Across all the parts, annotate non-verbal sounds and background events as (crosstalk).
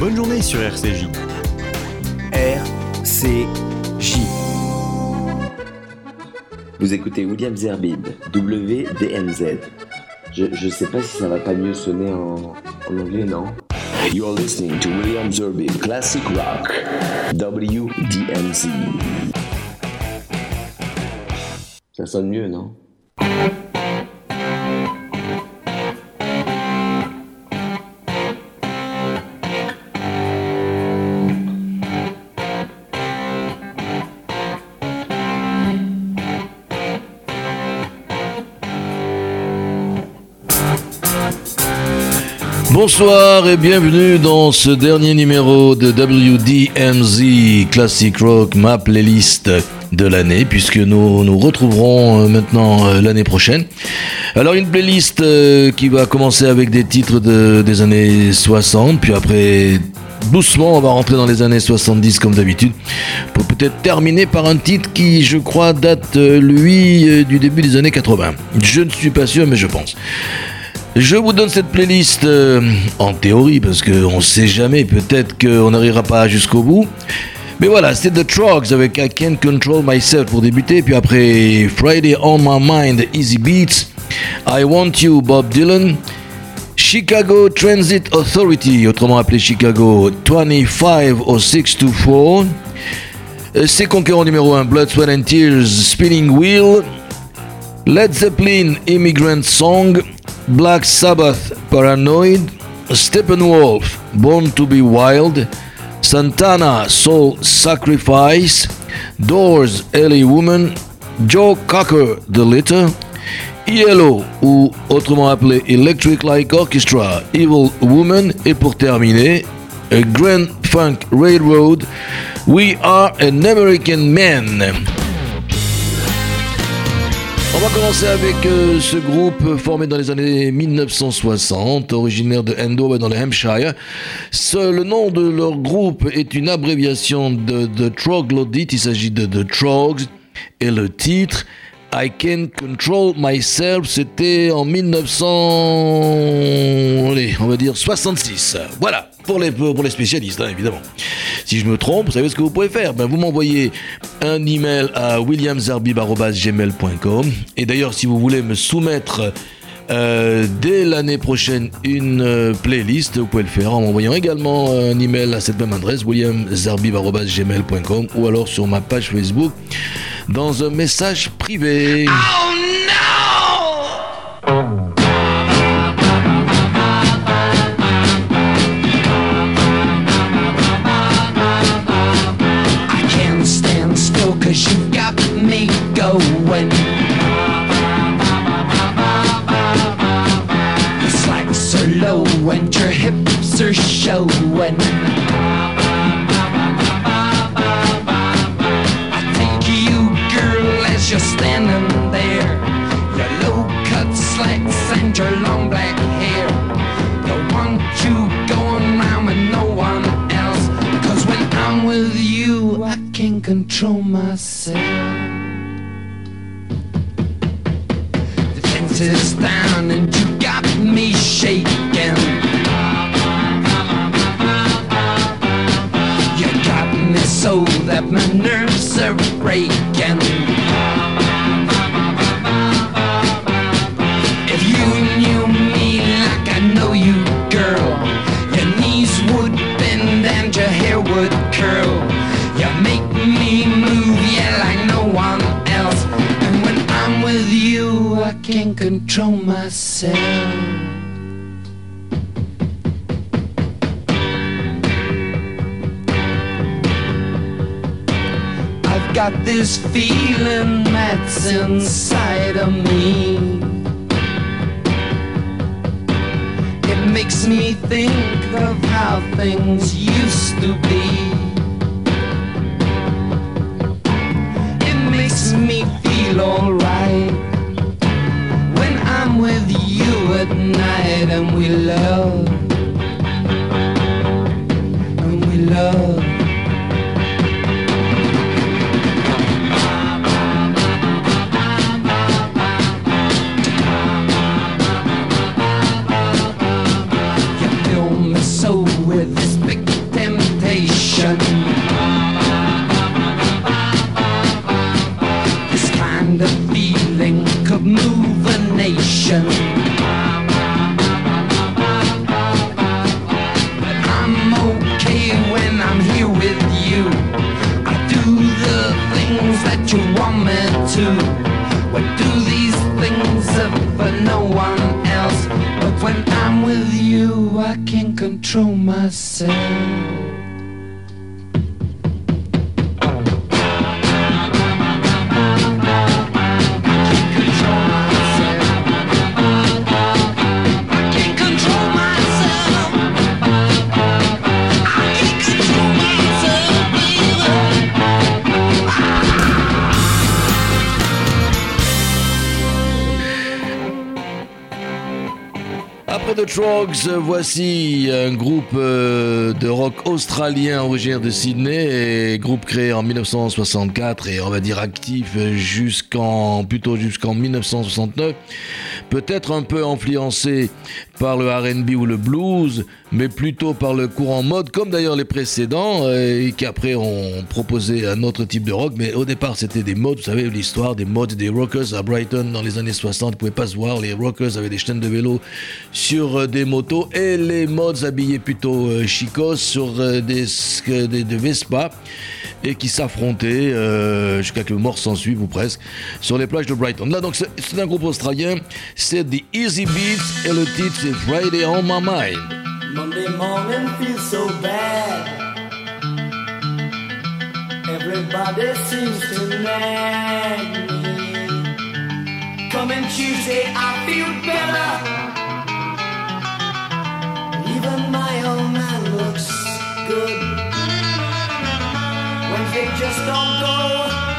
Bonne journée sur RCJ. RCJ. Vous écoutez William Zerbib, WDMZ. Je, je sais pas si ça va pas mieux sonner en, en anglais, non? You're listening to William Zerbib, Classic Rock, WDMZ. Ça sonne mieux, non? Bonsoir et bienvenue dans ce dernier numéro de WDMZ Classic Rock, ma playlist de l'année, puisque nous nous retrouverons euh, maintenant euh, l'année prochaine. Alors une playlist euh, qui va commencer avec des titres de, des années 60, puis après doucement on va rentrer dans les années 70 comme d'habitude, pour peut-être terminer par un titre qui je crois date lui du début des années 80. Je ne suis pas sûr mais je pense. Je vous donne cette playlist euh, en théorie parce qu'on ne sait jamais, peut-être qu'on n'arrivera pas jusqu'au bout. Mais voilà, c'est The Trogs avec I Can't Control Myself pour débuter, puis après Friday on My Mind, Easy Beats, I Want You, Bob Dylan, Chicago Transit Authority, autrement appelé Chicago 25064, euh, ses concurrents numéro 1, Blood, Sweat and Tears, Spinning Wheel, Led Zeppelin, Immigrant Song, Black Sabbath, Paranoid, Steppenwolf, Born to be Wild, Santana, Soul Sacrifice, Doors, Ellie Woman, Joe Cocker, The Litter, ELO, ou autrement appelé Electric Light Orchestra, Evil Woman, et pour terminer, A Grand Funk Railroad, We Are an American Man. On va commencer avec euh, ce groupe formé dans les années 1960, originaire de Andover dans le Hampshire. Le nom de leur groupe est une abréviation de, de Troglodyte, il s'agit de The Trogs, et le titre I Can Control Myself, c'était en 1900, allez, on va dire 66. Voilà, pour les, spécialistes, hein, évidemment. Si je me trompe, vous savez ce que vous pouvez faire ben, Vous m'envoyez un email à williamzarbib.gmail.com Et d'ailleurs, si vous voulez me soumettre euh, dès l'année prochaine une euh, playlist, vous pouvez le faire en m'envoyant également un email à cette même adresse, williamzarbib.gmail.com ou alors sur ma page Facebook dans un message privé. I cause you got me going. Your slacks are low and your hips are showing. Control myself. The fence is down and you got me shaking. You got me so that my nerves are breaking. Got this feeling that's inside of me. It makes me think of how things used to be. It makes me feel alright when I'm with you at night and we love. And we love. The Trogs, voici un groupe euh, de rock australien originaire de Sydney, groupe créé en 1964 et on va dire actif jusqu'en plutôt jusqu'en 1969. Peut-être un peu influencé par le R&B ou le blues, mais plutôt par le courant mode, comme d'ailleurs les précédents, euh, et qui après ont proposé un autre type de rock. Mais au départ, c'était des modes, vous savez l'histoire des modes des rockers à Brighton dans les années 60. Vous pouvez pas se voir, les rockers avaient des chaînes de vélo sur euh, des motos et les mods habillés plutôt euh, chicos sur des, des Vespa et qui s'affrontaient jusqu'à que mort s'en suive ou presque sur les plages de Brighton. Là donc c'est un groupe australien, c'est The Easy Beats et le titre c'est Friday on My Mind. Monday morning feels so bad. Everybody seems to nag me. Coming Tuesday, I feel better. Even my old man looks good. Wednesday just don't go.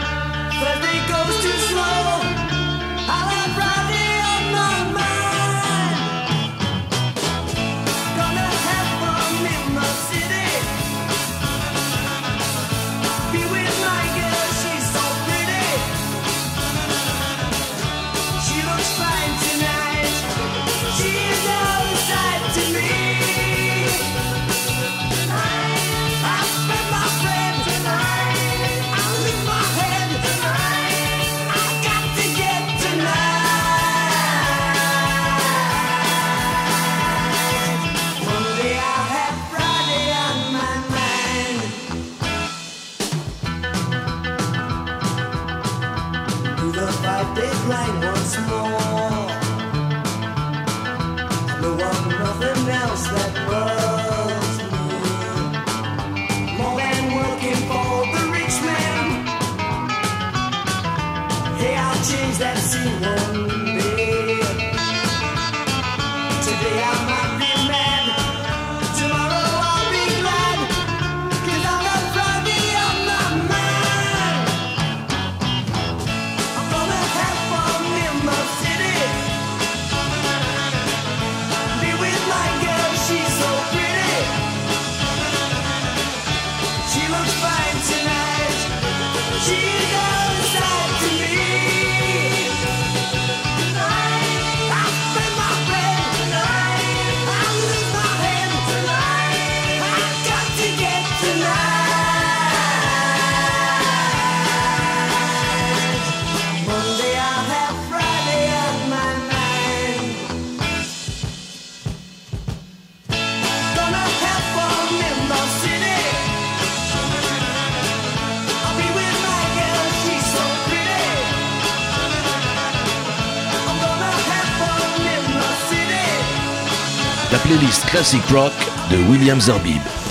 Classic Rock de William Zerbib.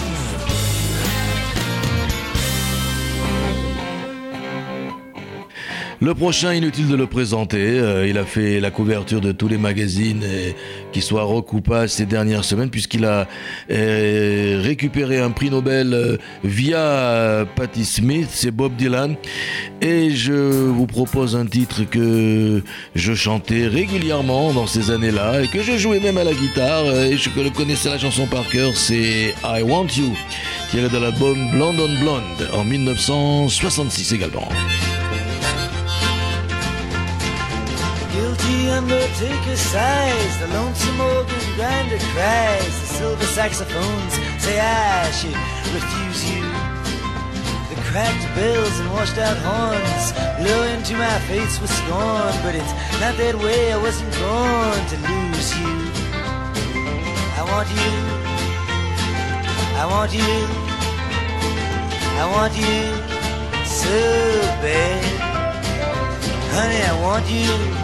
Le prochain, inutile de le présenter, euh, il a fait la couverture de tous les magazines euh, qui soient rock ou pas ces dernières semaines puisqu'il a euh, récupéré un prix Nobel via Patti Smith, c'est Bob Dylan. Et je vous propose un titre que je chantais régulièrement dans ces années-là et que je jouais même à la guitare et je connaissais la chanson par cœur, c'est I Want You, tiré de l'album Blonde on Blonde en 1966 également. Guilty undertaker sighs, the lonesome organ grinder cries, the silver saxophones say I should refuse you. The cracked bells and washed out horns blow into my face with scorn, but it's not that way, I wasn't born to lose you. I want you, I want you, I want you so bad. Honey, I want you.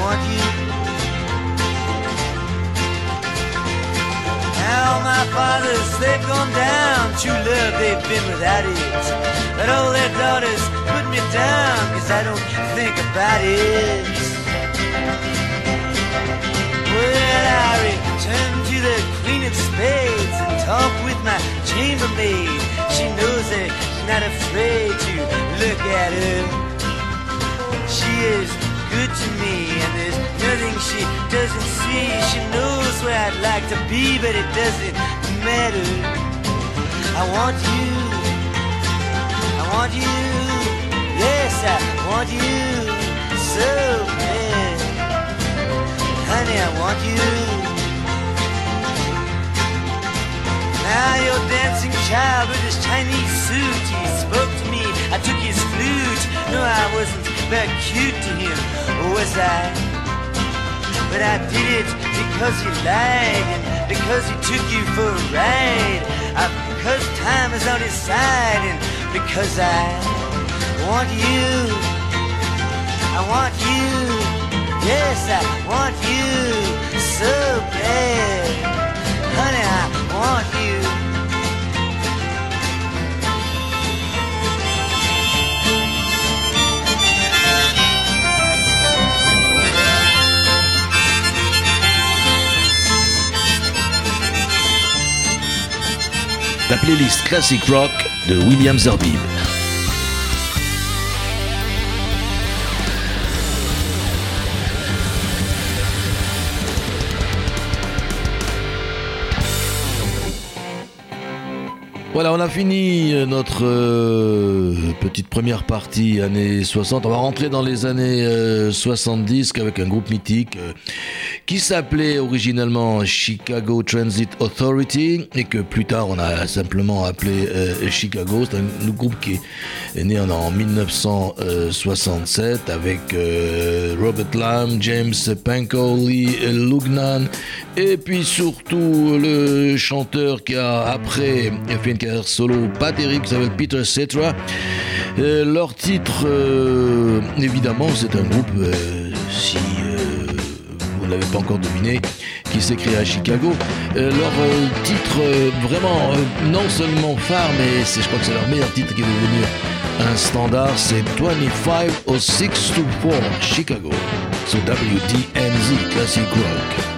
Now my fathers, they've gone down. True love, they've been without it. But all their daughters put me down, cause I don't think about it. Well, I return to the Queen of Spades and talk with my chambermaid. She knows that she's not afraid to look at her. She is to me, and there's nothing she doesn't see. She knows where I'd like to be, but it doesn't matter. I want you. I want you. Yes, I want you so bad. Honey, I want you. Now your dancing child with his Chinese suit, he spoke to me. I took his flute. No, I wasn't very cute to him, was I? But I did it because he lied and because he took you for a ride. Uh, because time is on his side and because I want you. I want you. Yes, I want you so bad. Honey, I want you. La playlist Classic Rock de William Zerbib. Voilà, on a fini euh, notre euh, petite première partie années 60. On va rentrer dans les années euh, 70 avec un groupe mythique euh, qui s'appelait originellement Chicago Transit Authority et que plus tard on a simplement appelé euh, Chicago. C'est un, groupe qui est né en, en 1967 avec euh, Robert Lamb, James Pankow, Lee Lugnan et puis surtout le chanteur qui a après fait une carrière solo pas terrible qui s'appelle Peter Cetera. Euh, leur titre, évidemment, c'est un groupe, si ne pas encore deviné, qui s'est créé à Chicago. Euh, leur euh, titre, euh, vraiment, non seulement phare, mais je crois que c'est leur meilleur titre qui est devenu un standard, c'est 25 au 6 to 4 Chicago sur WDMZ Classic Rock.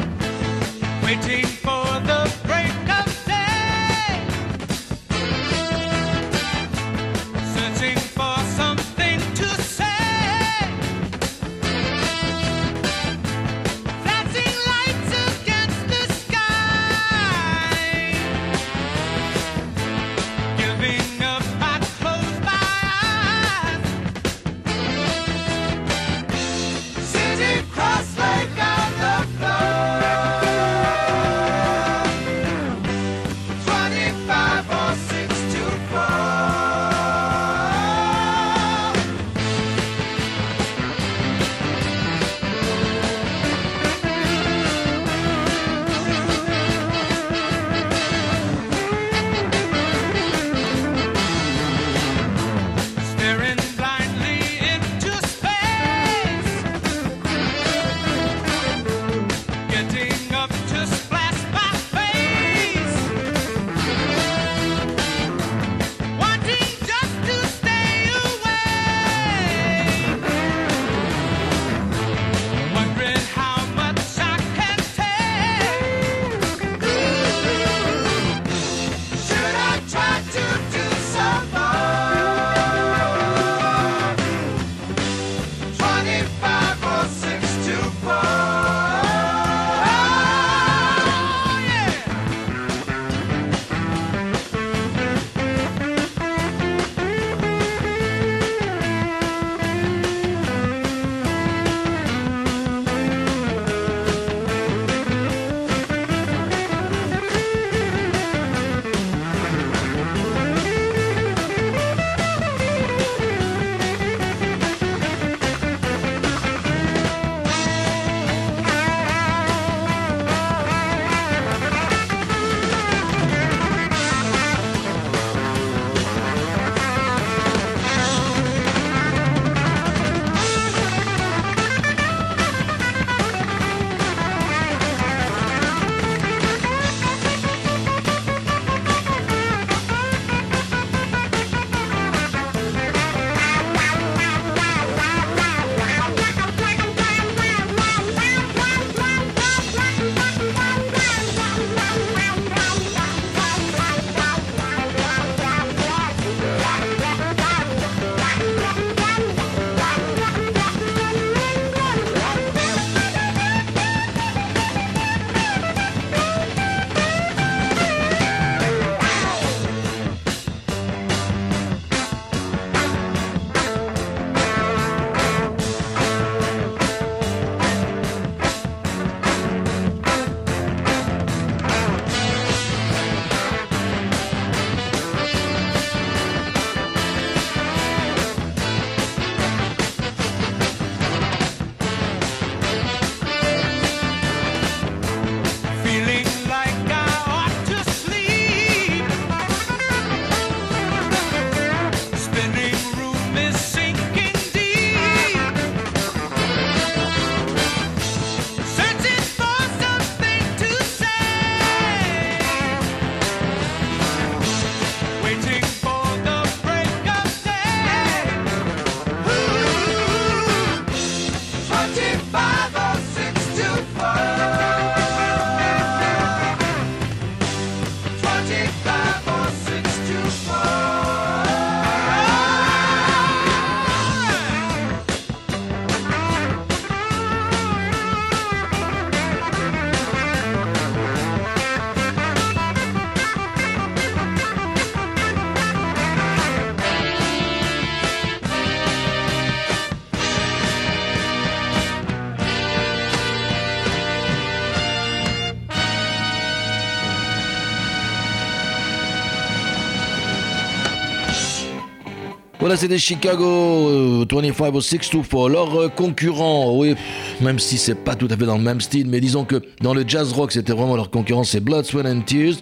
Voilà, c'était Chicago euh, 25624. Leur euh, concurrent, oui, même si c'est pas tout à fait dans le même style, mais disons que dans le jazz rock, c'était vraiment leur concurrent, c'est Blood, Sweat and Tears.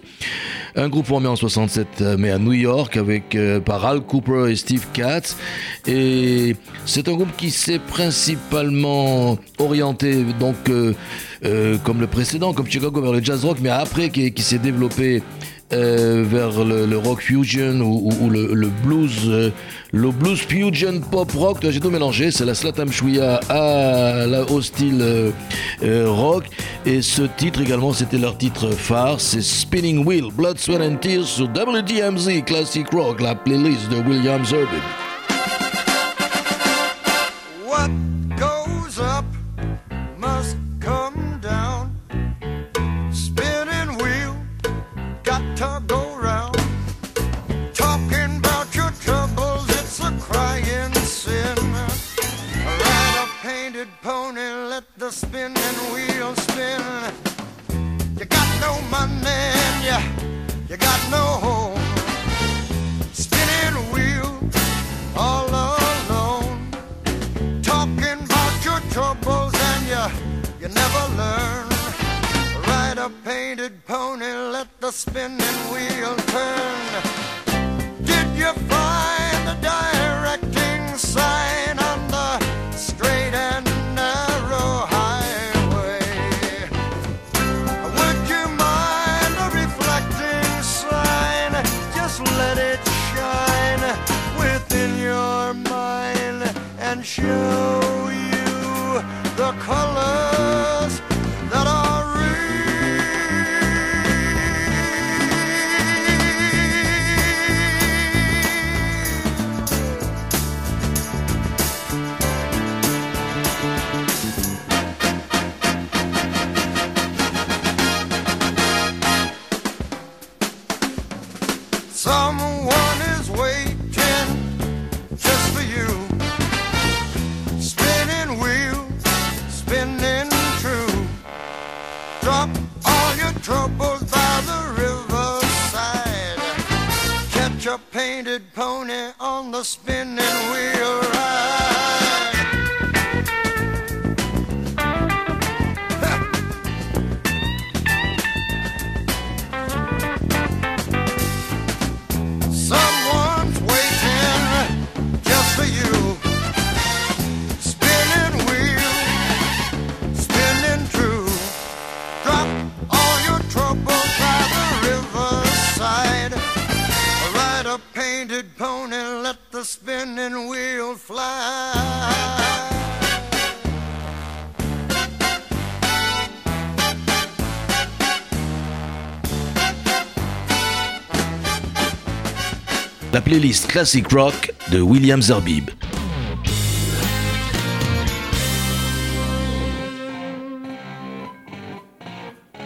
Un groupe formé en 67, euh, mais à New York, avec euh, par Al Cooper et Steve Katz. Et c'est un groupe qui s'est principalement orienté, donc, euh, comme le précédent, comme Chicago, vers le jazz rock, mais après qui s'est développé euh, vers le, rock fusion ou, le, blues, euh, le blues fusion pop rock. J'ai tout mélangé. C'est la Slatam Chouïa à la, euh, rock. Et ce titre également, c'était leur titre phare. C'est Spinning Wheel, Blood, Sweat and Tears sur WDMZ Classic Rock, la playlist de William Zerbin. A painted pony on the spinning wheel ride. La playlist Classic Rock de William Zerbib.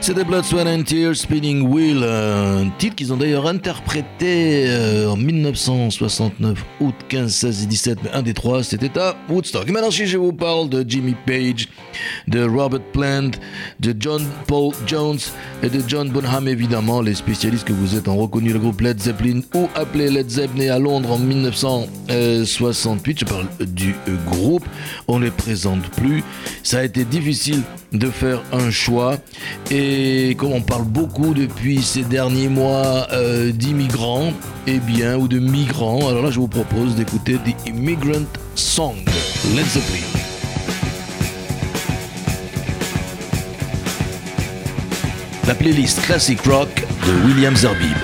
C'était Blood, Sweat and Tears, Spinning Wheel, un titre qu'ils ont d'ailleurs interprété euh, en 1969, août 15, 16 et 17, mais un des trois, c'était à Woodstock. Et maintenant, si je vous parle de Jimmy Page, de Robert Plant, de John Paul Jones et de John Bonham, évidemment, les spécialistes que vous êtes ont reconnu le groupe Led Zeppelin ou appelé Led Zeppelin à Londres en 1968. Je parle du groupe, on ne les présente plus. Ça a été difficile de faire un choix et comme on parle beaucoup depuis ces derniers mois euh, d'immigrants, eh bien, ou de migrants, alors là je vous propose d'écouter The Immigrant Song, Led Zeppelin. La playlist Classic Rock de William Zerbib.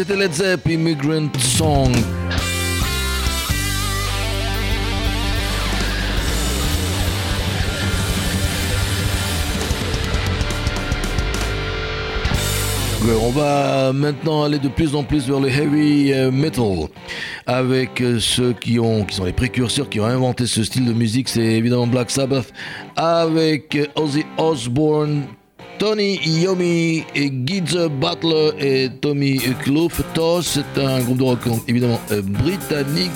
C'était Led Zepp Immigrant Song. On va maintenant aller de plus en plus vers le heavy euh, metal avec euh, ceux qui ont qui sont les précurseurs qui ont inventé ce style de musique, c'est évidemment Black Sabbath avec euh, Ozzy Osbourne, Tony Iommi et Butler et Tommy Cluftos. C'est un groupe de rock évidemment euh, britannique.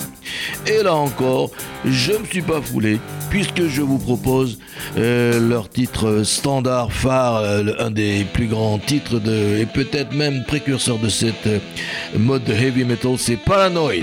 Et là encore, je me suis pas foulé puisque je vous propose euh, leur titre standard phare, euh, un des plus grands titres de, et peut-être même précurseur de cette euh, mode de heavy metal, c'est Paranoid.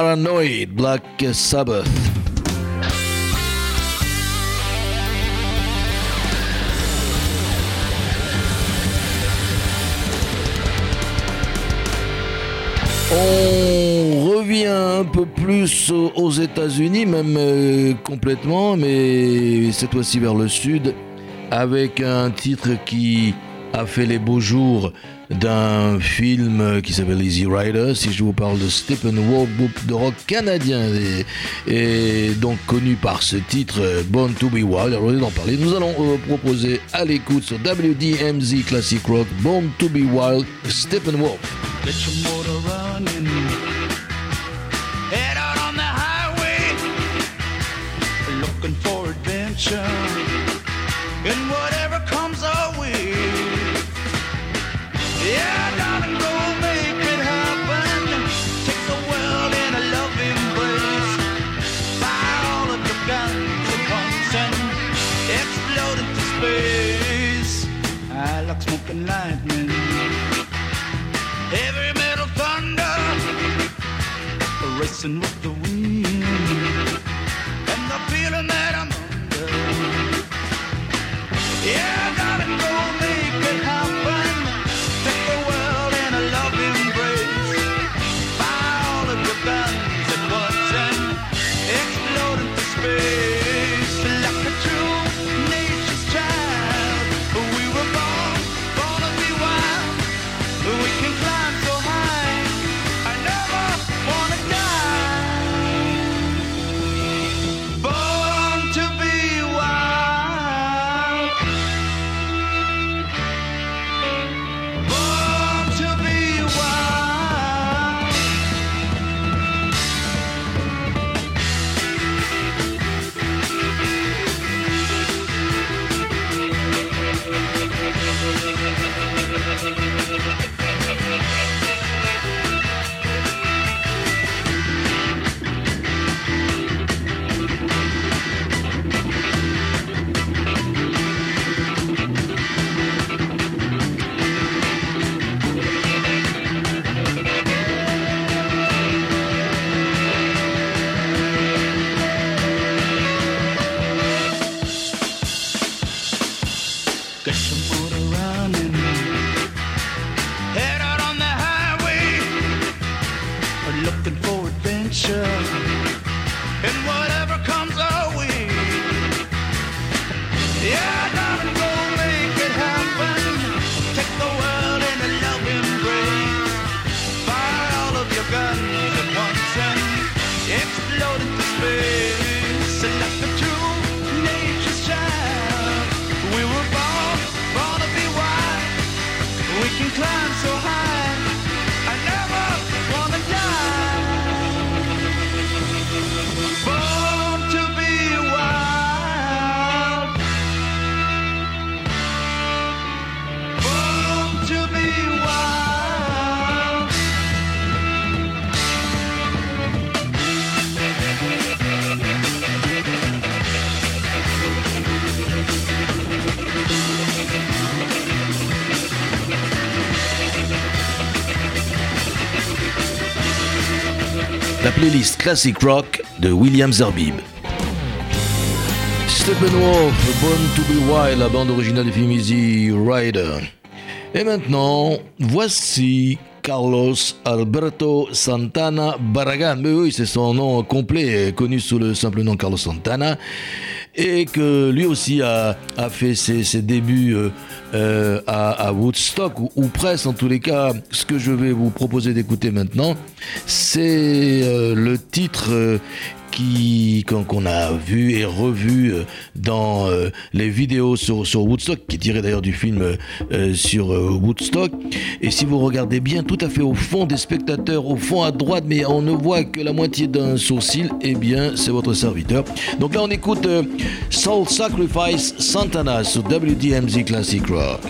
Paranoid, Black Sabbath. On revient un peu plus au- aux États-Unis, même euh, complètement, mais cette fois-ci vers le sud, avec un titre qui a fait les beaux jours d'un film qui s'appelle Easy Rider. Si je vous parle de Stephen Wolf, groupe de rock canadien, et, donc connu par ce titre Born to Be Wild, alors d'en parler. Nous allons euh, proposer à l'écoute sur WDMZ Classic Rock Born to Be Wild, Stephen Wolf. Get listen. Playlist Classic Rock de William Zerbib. Steppenwolf, Born to be Wild, la bande originale du film Easy Rider. Et maintenant, voici Carlos Alberto Santana Barragan. Mais oui, c'est son nom complet, connu sous le simple nom Carlos Santana. Et que lui aussi a, fait ses, débuts euh, euh, à, Woodstock, ou, presque en tous les cas. Ce que je vais vous proposer d'écouter maintenant, c'est euh, le titre qui qu'on a vu et revu euh, dans euh, les vidéos sur, sur Woodstock, qui est tiré d'ailleurs du film euh, sur Woodstock. Et si vous regardez bien, tout à fait au fond des spectateurs, au fond à droite, mais on ne voit que la moitié d'un sourcil, eh bien c'est votre serviteur. Donc là on écoute Soul Sacrifice Santana sur WDMZ Classic Rock.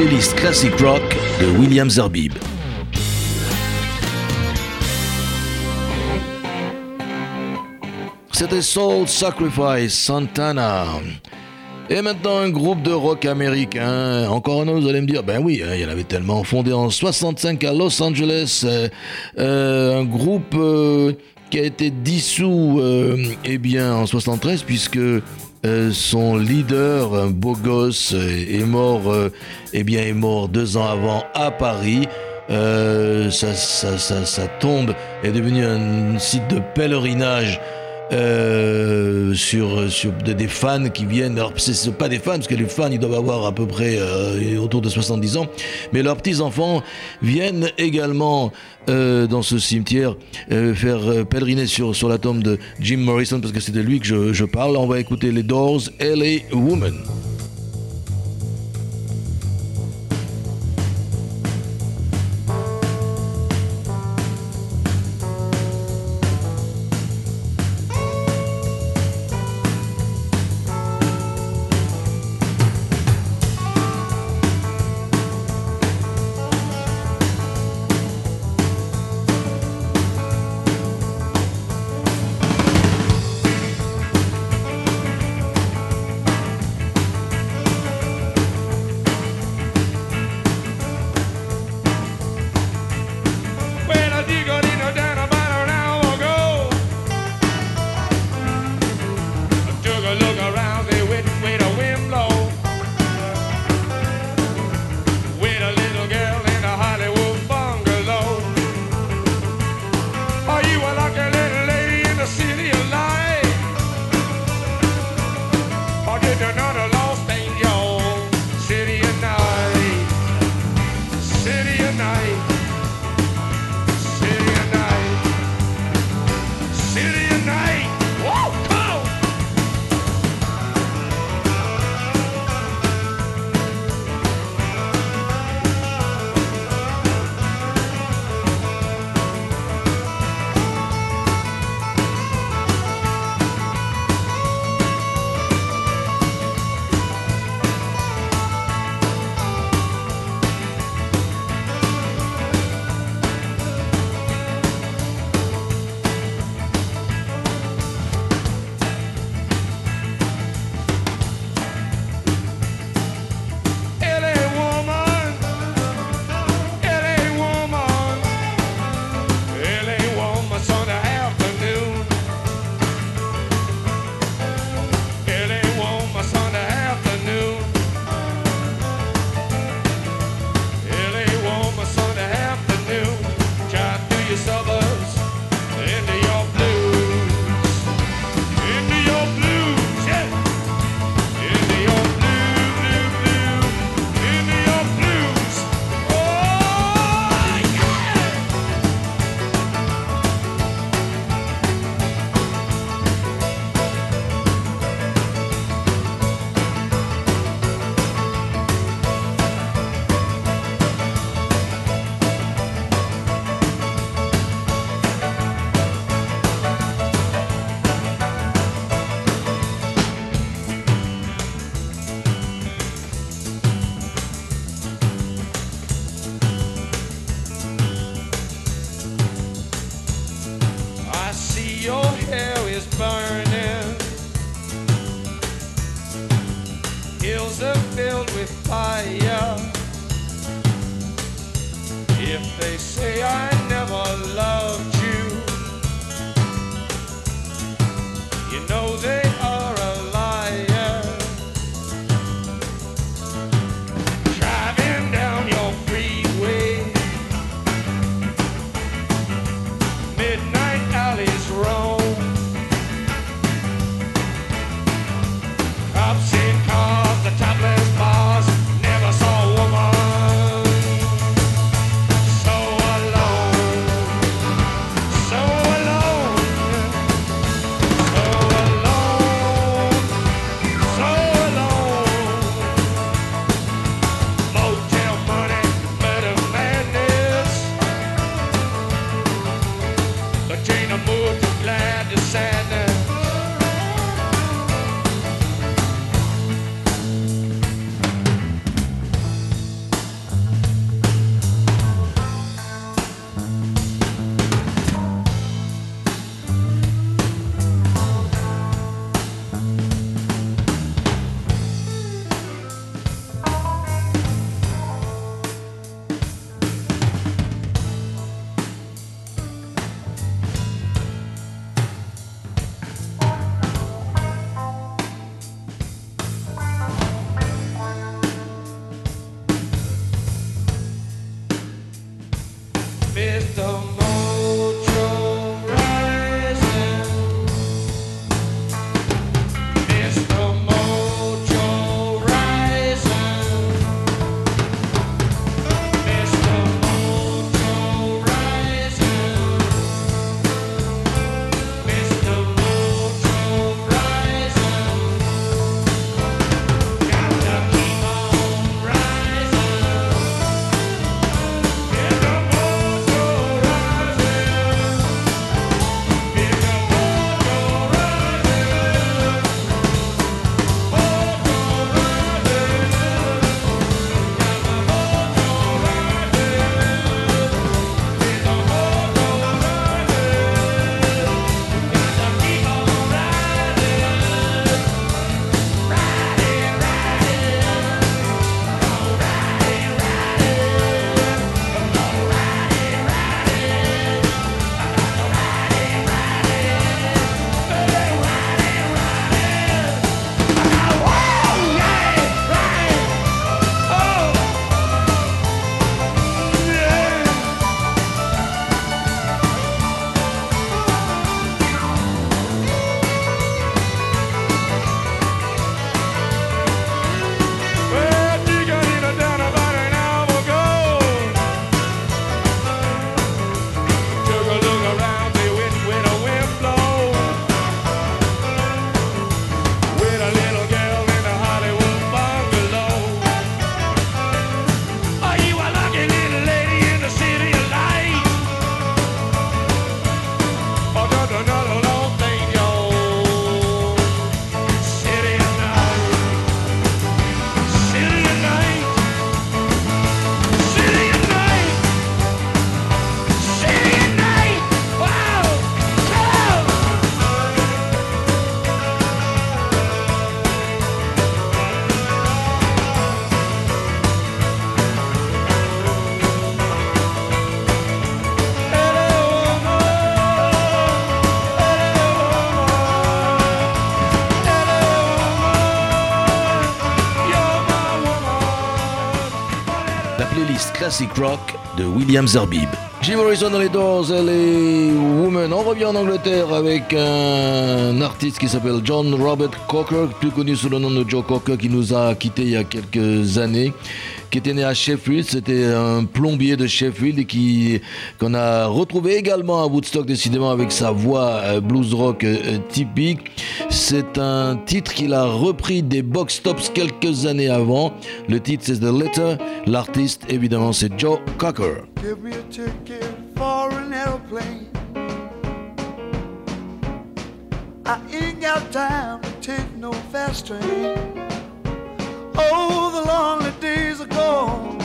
Playlist Classic Rock de William Zerbib. C'était Soul Sacrifice Santana. Et maintenant un groupe de rock américain. Encore un autre, vous allez me dire, ben oui, hein, il y en avait tellement. Fondé en 65 à Los Angeles, euh, euh, un groupe euh, qui a été dissous, eh bien, en 73, puisque euh, son leader, un beau gosse, euh, est mort, euh, eh bien, est mort deux ans avant à Paris. Euh, sa- sa- sa tombe est devenue un site de pèlerinage euh, sur, sur des, fans qui viennent. Alors, c'est pas des fans, parce que les fans, ils doivent avoir à peu près euh, autour de 70 ans, mais leurs petits-enfants viennent également euh, dans ce cimetière euh, faire pèleriner sur, sur la tombe de Jim Morrison, parce que c'est de lui que je, je parle. On va écouter les Doors, LA Woman. Classic Rock de William Zerbib. Jim Morrison dans les Doors, elle est Woman. On revient en Angleterre avec un artiste qui s'appelle John Robert Cocker, plus connu sous le nom de Joe Cocker, qui nous a quittés il y a quelques années qui était né à Sheffield. C'était un plombier de Sheffield et qui qu'on a retrouvé également à Woodstock, décidément avec sa voix euh, blues rock euh, typique. C'est un titre qu'il a repris des box tops quelques années avant. Le titre c'est The Letter. L'artiste évidemment c'est Joe Cocker. Give me a ticket for an airplane. I ain't got time to take no fast train. Oh, the lonely days are gone.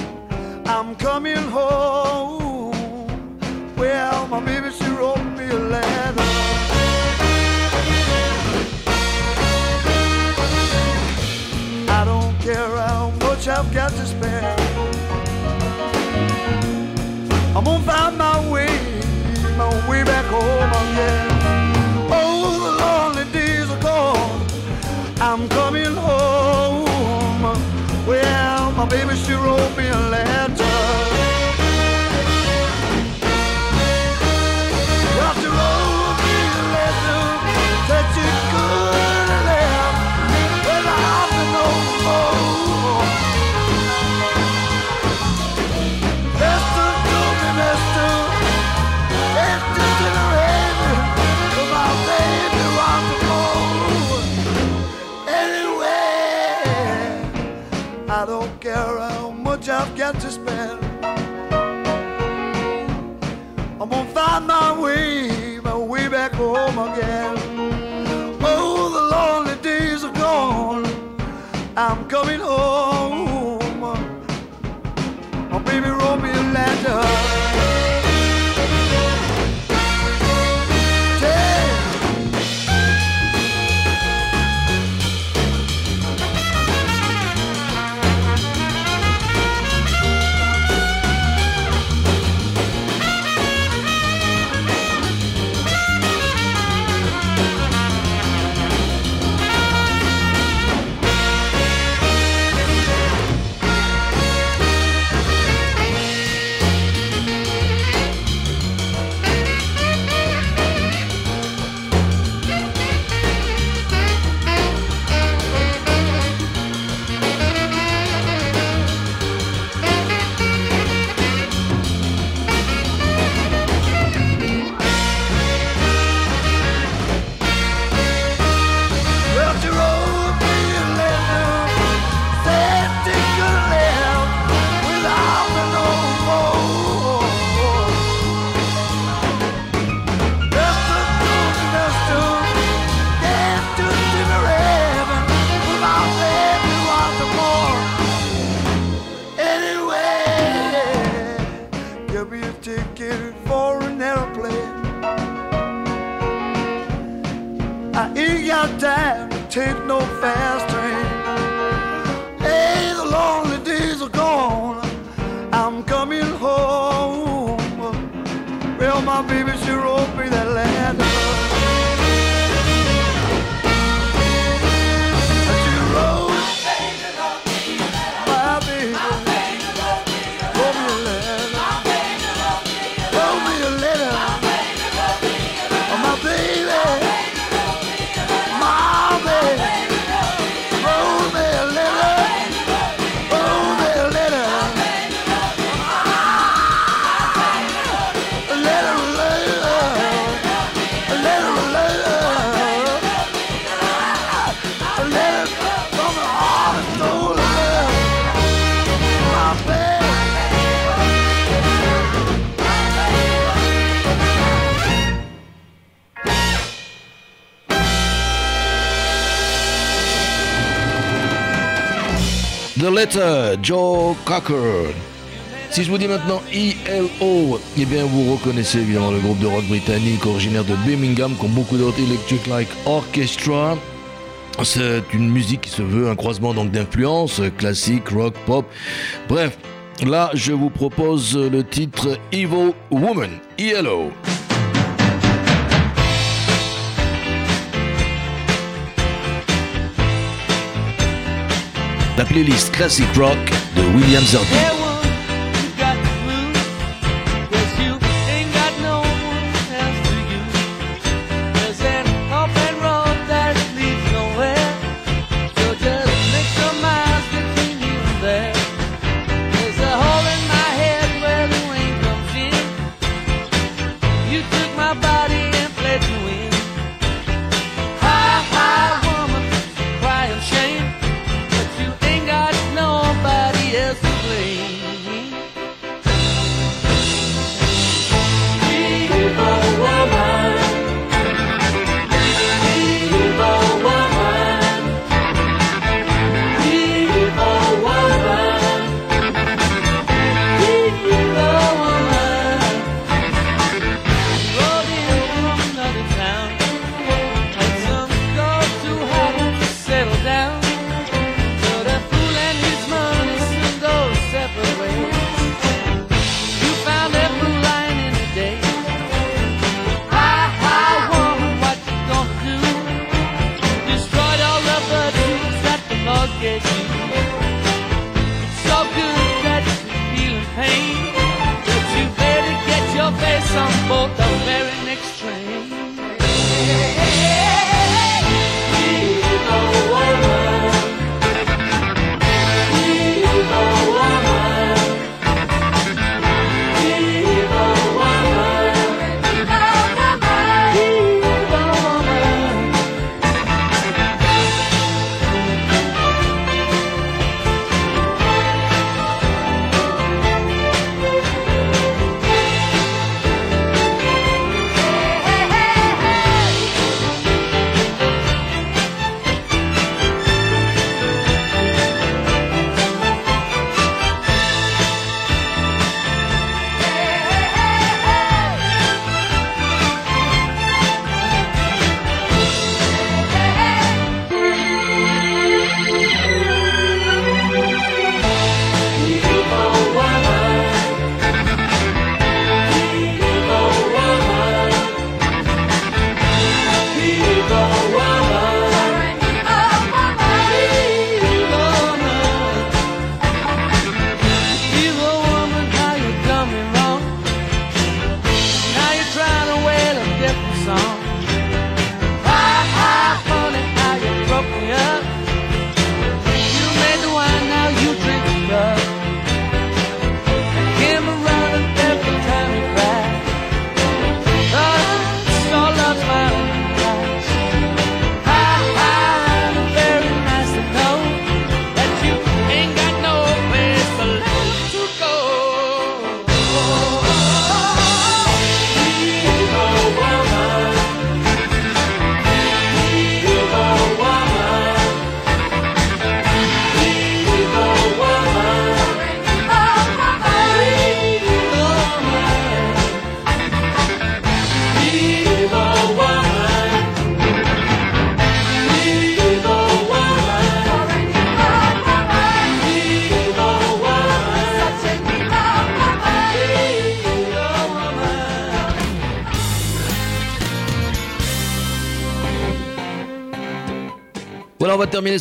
I'm coming home. Well, my baby, she wrote me a letter. I don't care how much I've got to spend. I'm gonna find my way, my way back home again. Oh, the lonely days are gone. I'm coming home. Well, my baby, she wrote me a letter. I've got to spend. I'm gonna find my way, Joe Cocker. Si je vous dis maintenant ELO, eh bien vous reconnaissez évidemment le groupe de rock britannique originaire de Birmingham, comme beaucoup d'autres Electric Like Orchestra. C'est une musique qui se veut un croisement donc d'influences classique, rock, pop. Bref, là je vous propose le titre Evil Woman, ELO. La playlist classic rock de William Zerbib.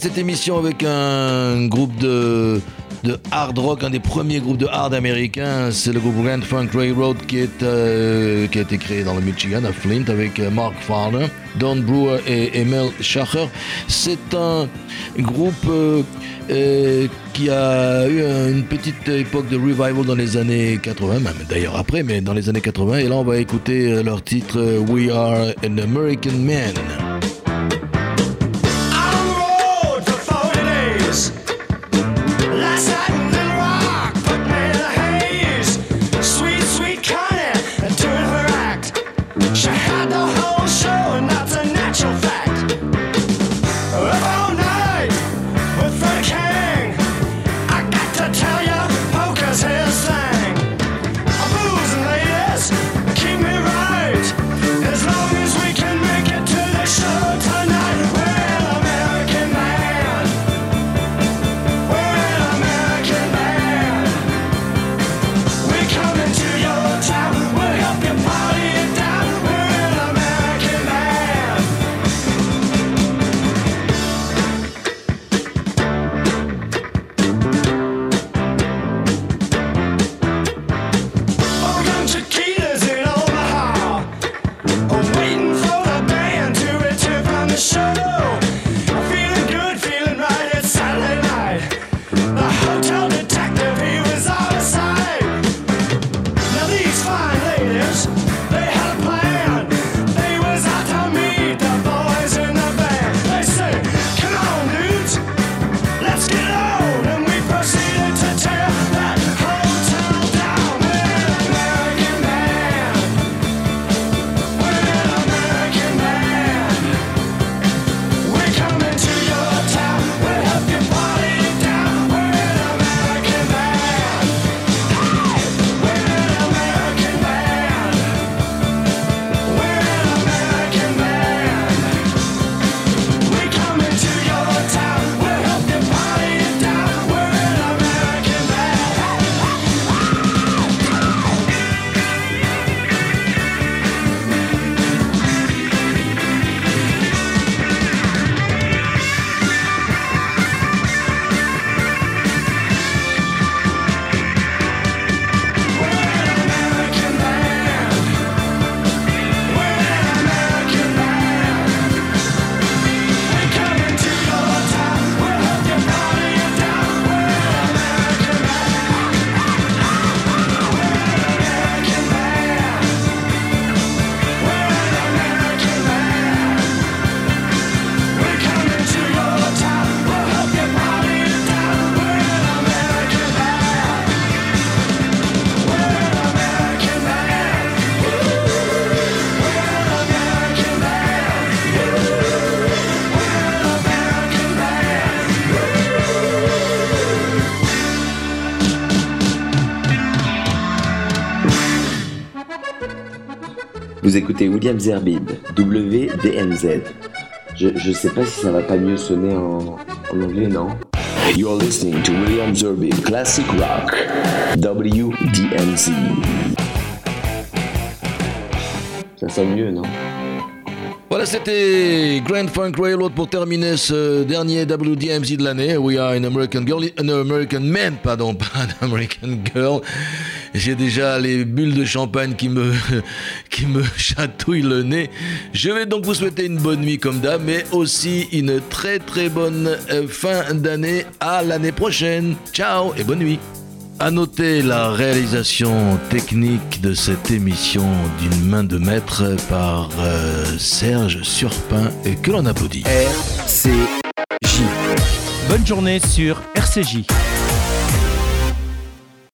cette émission avec un groupe de, hard rock, un des premiers groupes de hard américains. C'est le groupe Grand Funk Railroad qui, euh, a été créé dans le Michigan, à Flint, avec euh, Mark Farner, Don Brewer et Emil Schacher. C'est un groupe euh, qui a eu une petite époque de revival dans les années 80, même d'ailleurs après, mais dans les années 80. Et là, on va écouter leur titre We Are an American Man. Vous écoutez William Zerbib, WDMZ. Je, je sais pas si ça va pas mieux sonner en, en anglais, non? You're listening to William Zerbib Classic Rock, WDMZ. Ça sonne mieux, non? Voilà, c'était Grand Funk Railroad pour terminer ce dernier WDMZ de l'année. We are an American girl, an American man, pardon, (laughs) pas an American girl. J'ai déjà les bulles de champagne qui me, (laughs) qui me (laughs) chatouillent le nez. Je vais donc vous souhaiter une bonne nuit comme d'hab, mais aussi une très très bonne euh, fin d'année à l'année prochaine. Ciao et bonne nuit. À noter la réalisation technique de cette émission d'une main de maître par euh, Serge Surpin et que l'on applaudit. RCJ. Bonne journée sur RCJ.